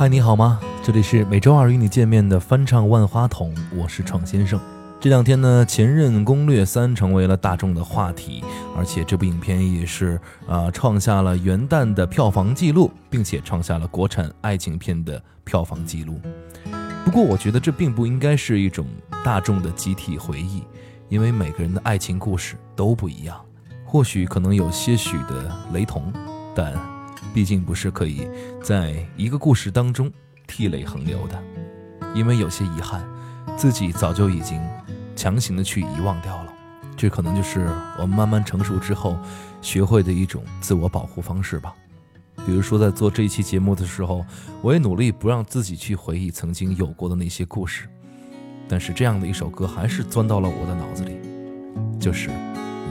嗨，你好吗？这里是每周二与你见面的翻唱万花筒，我是闯先生。这两天呢，《前任攻略三》成为了大众的话题，而且这部影片也是啊创下了元旦的票房纪录，并且创下了国产爱情片的票房纪录。不过，我觉得这并不应该是一种大众的集体回忆，因为每个人的爱情故事都不一样，或许可能有些许的雷同，但。毕竟不是可以在一个故事当中涕泪横流的，因为有些遗憾，自己早就已经强行的去遗忘掉了。这可能就是我们慢慢成熟之后学会的一种自我保护方式吧。比如说，在做这一期节目的时候，我也努力不让自己去回忆曾经有过的那些故事，但是这样的一首歌还是钻到了我的脑子里，就是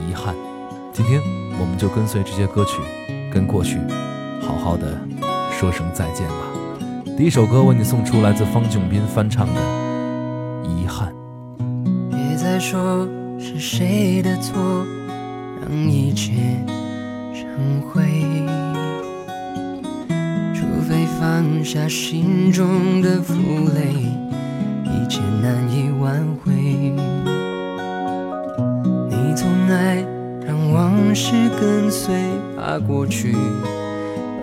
遗憾。今天我们就跟随这些歌曲，跟过去。好好的说声再见吧。第一首歌为你送出，来自方炯斌翻唱的《遗憾》。别再说是谁的错，让一切成灰。除非放下心中的负累，一切难以挽回。你总爱让往事跟随，怕过去。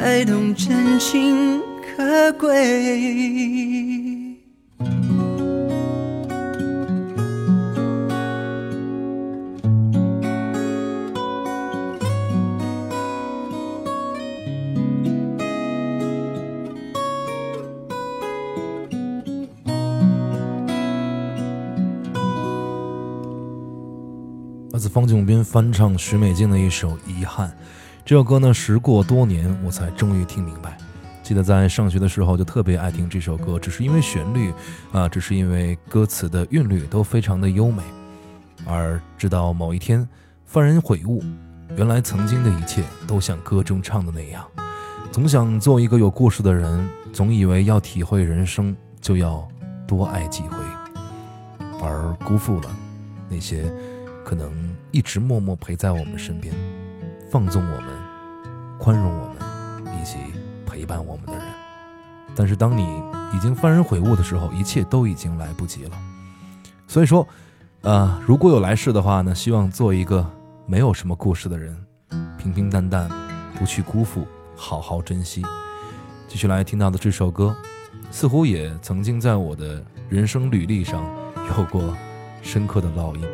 才懂真情可贵。来自方景斌翻唱徐美静的一首《遗憾》。这首歌呢，时过多年，我才终于听明白。记得在上学的时候就特别爱听这首歌，只是因为旋律，啊，只是因为歌词的韵律都非常的优美。而直到某一天，幡然悔悟，原来曾经的一切都像歌中唱的那样。总想做一个有故事的人，总以为要体会人生就要多爱几回，而辜负了那些可能一直默默陪在我们身边，放纵我们，宽容我们，以及。陪伴我们的人，但是当你已经幡然悔悟的时候，一切都已经来不及了。所以说，呃，如果有来世的话呢，希望做一个没有什么故事的人，平平淡淡，不去辜负，好好珍惜。继续来听到的这首歌，似乎也曾经在我的人生履历上有过深刻的烙印。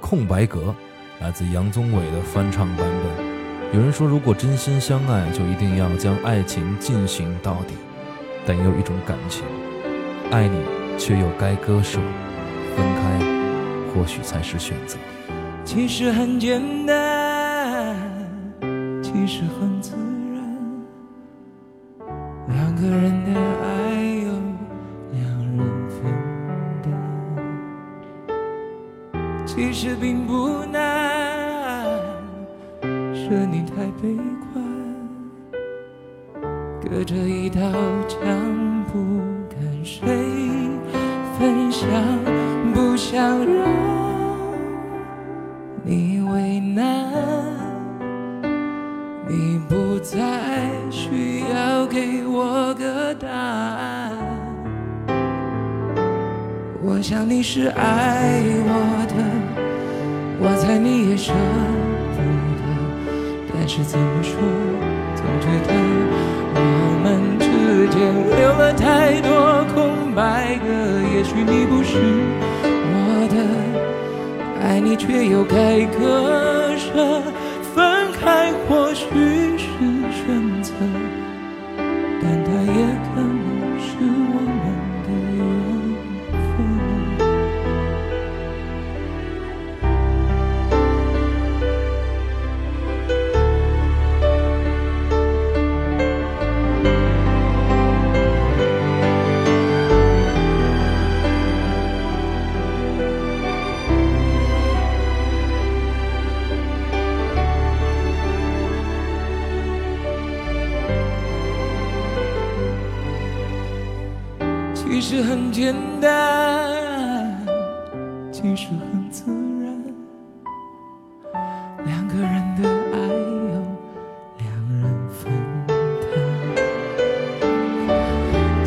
空白格，来自杨宗纬的翻唱版本。有人说，如果真心相爱，就一定要将爱情进行到底。但有一种感情，爱你却又该割舍，分开或许才是选择。其实很简单，其实很自然，两个人的爱由两人分担，其实并不难。说你太悲观，隔着一道墙，不跟谁分享，不想让你为难。你不再需要给我个答案，我想你是爱我的，我猜你也舍。是怎么说，总觉得我们之间留了太多空白格。也许你不是我的，爱你却又该割舍，分开或许是选择，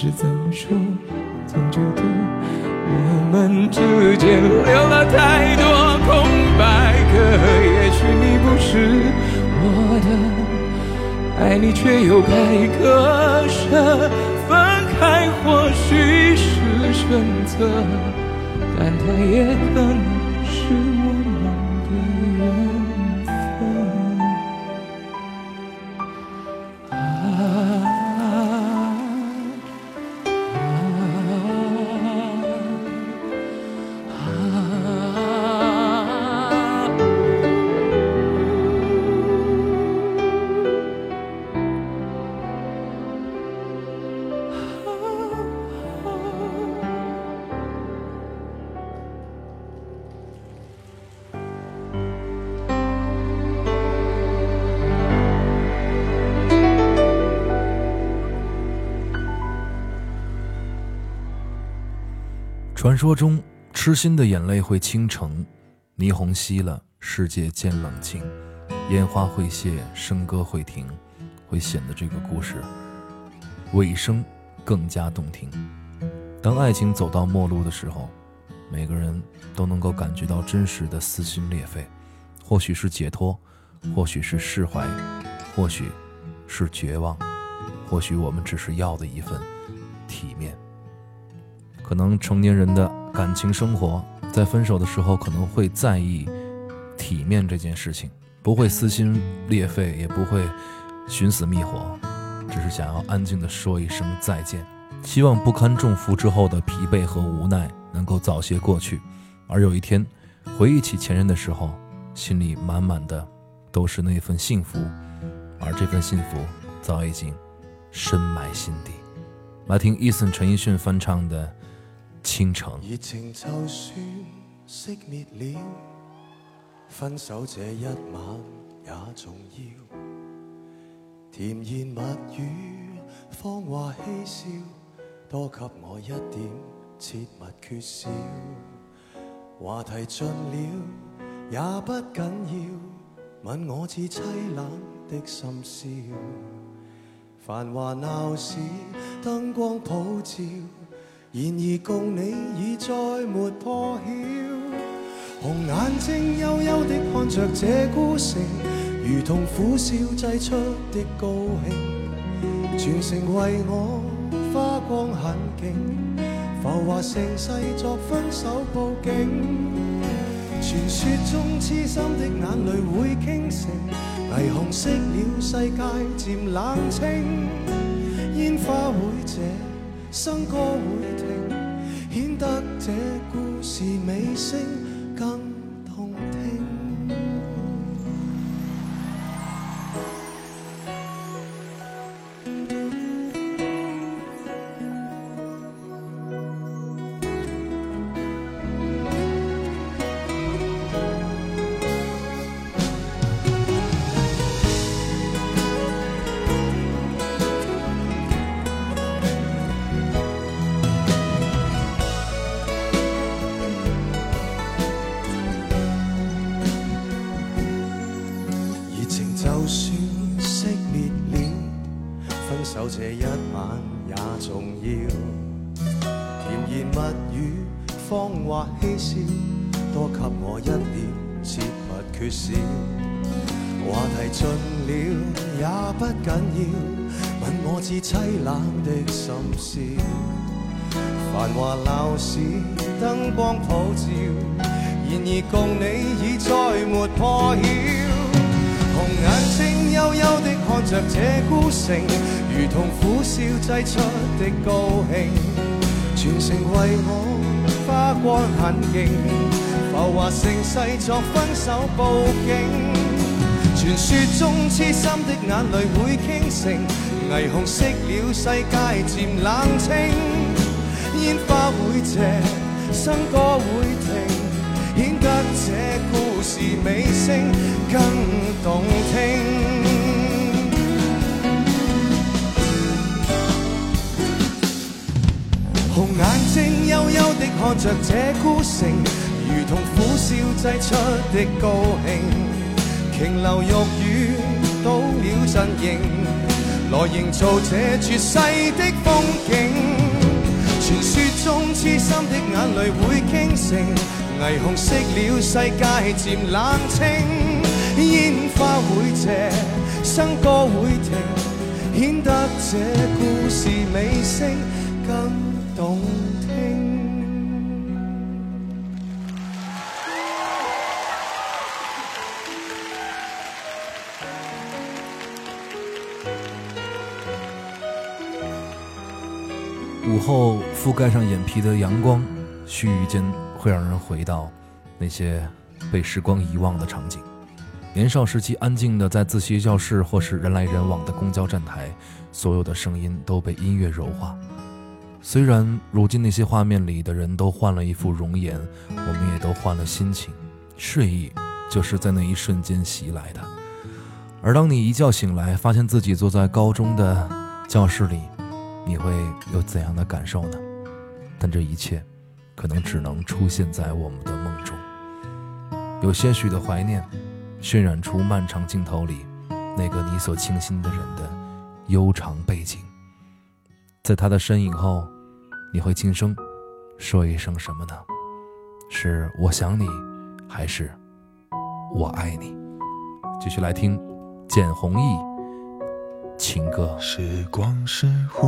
是怎么说，总觉得我们之间留了太多空白格。也许你不是我的。爱你却又该割舍，分开或许是选择，但它也可传说中，痴心的眼泪会倾城，霓虹熄了，世界渐冷清，烟花会谢，笙歌会停，会显得这个故事尾声更加动听。当爱情走到末路的时候，每个人都能够感觉到真实的撕心裂肺，或许是解脱，或许是释怀，或许是绝望，或许我们只是要的一份体面。可能成年人的感情生活，在分手的时候可能会在意体面这件事情，不会撕心裂肺，也不会寻死觅活，只是想要安静的说一声再见。希望不堪重负之后的疲惫和无奈能够早些过去，而有一天回忆起前任的时候，心里满满的都是那份幸福，而这份幸福早已经深埋心底。来听 Eason 陈奕迅翻唱的。倾城。热情就算熄灭了，分手这一晚也重要。甜言蜜语，芳话嬉笑，多给我一点切勿缺少。话题尽了也不紧要，吻我似凄冷的深宵。繁华闹市，灯光普照。然而共你已再没破晓，红眼睛幽幽的看着这孤城，如同苦笑挤出的高兴，全城为我花光很劲，浮华盛世作分手报警。传说中痴心的眼泪会倾城，霓虹熄了世界渐冷清，烟花会谢。笙歌会停，显得这故事尾声。情就算熄灭了，分手这一晚也重要，甜言蜜语，芳华嬉笑，多给我一点，切勿缺少。话题尽了也不紧要，吻我至凄冷的心笑。繁华闹市，灯光普照，然而共你已再没破晓。眼睛幽幽的看着这孤城。如同苦笑挤出的高兴，全城为我花光很劲，浮华盛世作分手布景。传说中痴心的眼泪会倾城，霓虹熄了世界渐冷清，烟花会谢，笙歌会停，显得这故事尾声更动听。红眼睛幽幽的看着这孤城，如同苦笑挤出的高兴。琼楼玉宇倒了阵型，来营造这绝世的风景。传说中痴心的眼泪会倾城，霓虹熄了世界渐冷清，烟花会谢，笙歌会停，显得这故事尾声更。动后覆盖上眼皮的阳光，须臾间会让人回到那些被时光遗忘的场景。年少时期，安静的在自习教室或是人来人往的公交站台，所有的声音都被音乐柔化。虽然如今那些画面里的人都换了一副容颜，我们也都换了心情，睡意就是在那一瞬间袭来的。而当你一觉醒来，发现自己坐在高中的教室里，你会有怎样的感受呢？但这一切，可能只能出现在我们的梦中。有些许的怀念，渲染出漫长镜头里那个你所倾心的人的悠长背景。在他的身影后，你会轻声说一声什么呢？是我想你，还是我爱你？继续来听简弘毅情歌。时光是湖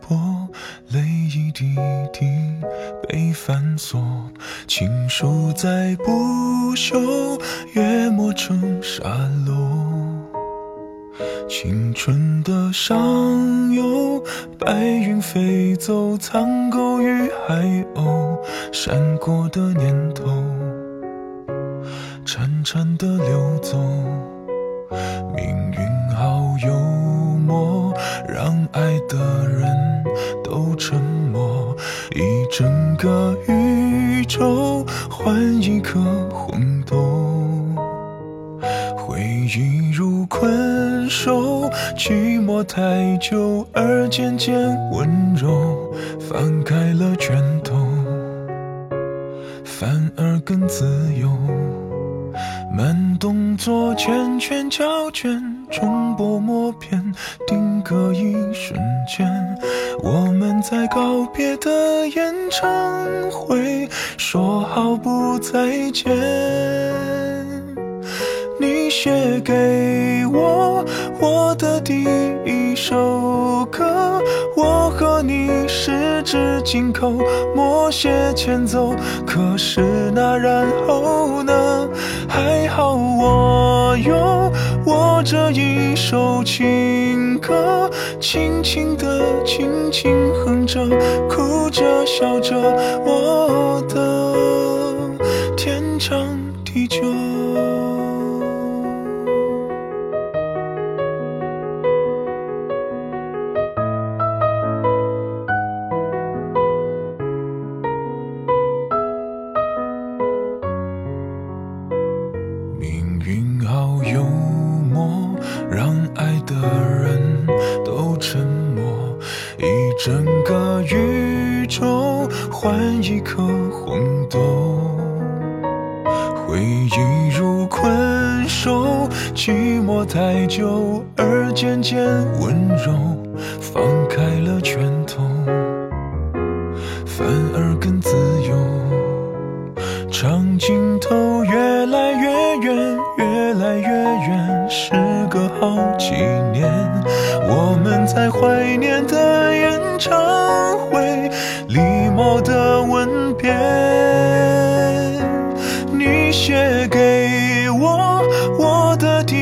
泊，泪一滴滴被反锁，情书在不朽，约磨成沙漏。青春的上游，白云飞走，苍狗与海鸥，闪过的念头，潺潺的流走。整个宇宙换一颗红豆。回忆如困兽，寂寞太久而渐渐温柔。歌，我和你十指紧扣，默写前奏。可是那然后呢？还好我有我这一首情歌，轻轻地，轻轻哼着，哭着笑着，我的换一颗红豆，回忆如困兽，寂寞太久而渐渐温柔。放开了拳头，反而更自由。长镜头越来越远，越来越远，时隔好几年，我们在怀念的演唱会，礼貌的吻别。你写给我我的第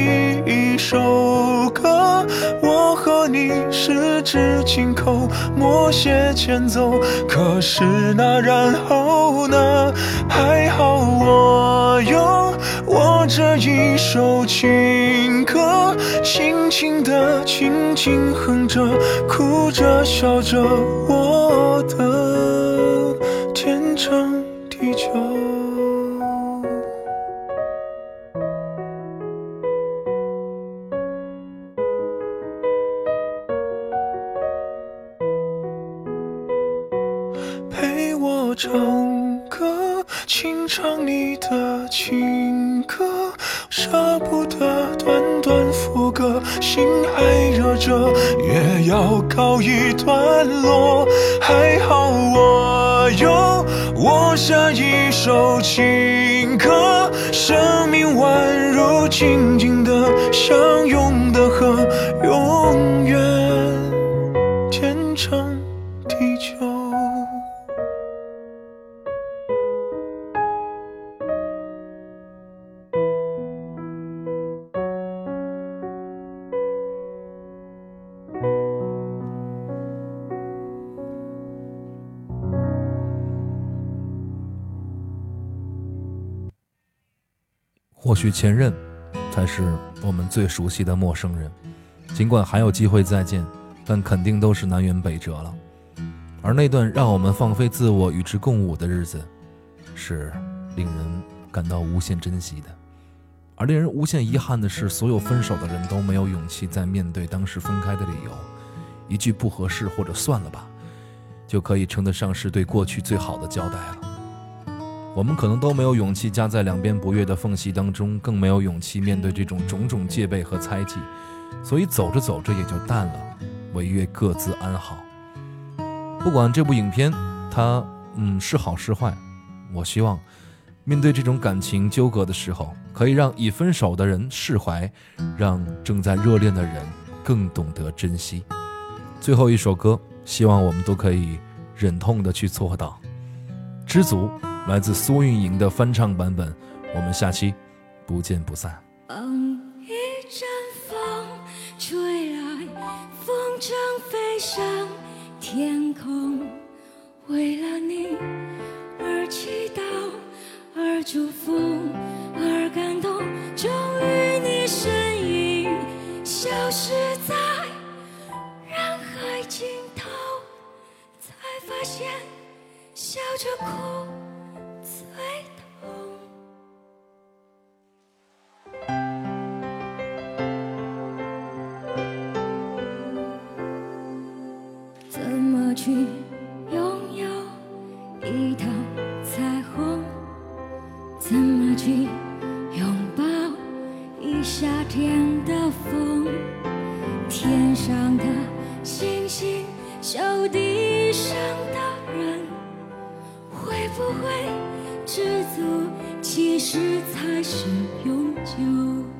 一首歌，我和你十指紧扣，默写前奏。可是那然后呢？还好我有我这一首情歌，轻轻的，轻轻哼着，哭着笑着，我的天长地久。陪我唱歌，轻唱你的情歌，舍不得短短副歌，心还热着，也要告一段落。我下一首情歌，生命宛如静静的相拥的河，永远天长地久。或许前任才是我们最熟悉的陌生人，尽管还有机会再见，但肯定都是南辕北辙了。而那段让我们放飞自我与之共舞的日子，是令人感到无限珍惜的。而令人无限遗憾的是，所有分手的人都没有勇气再面对当时分开的理由，一句不合适或者算了吧，就可以称得上是对过去最好的交代了。我们可能都没有勇气夹在两边不悦的缝隙当中，更没有勇气面对这种种种戒备和猜忌，所以走着走着也就淡了，违约各自安好。不管这部影片它嗯是好是坏，我希望面对这种感情纠葛的时候，可以让已分手的人释怀，让正在热恋的人更懂得珍惜。最后一首歌，希望我们都可以忍痛的去做到知足。来自苏运莹的翻唱版本，我们下期不见不散。嗯，一阵风吹来，风筝飞上天空，其实才是永久？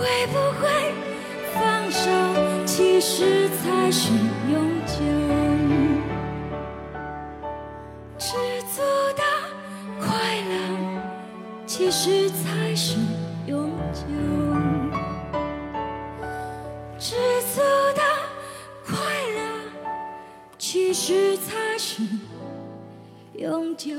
会不会放手，其实才是永久。知足的快乐，其实才是永久。知足的快乐，其实才是永久。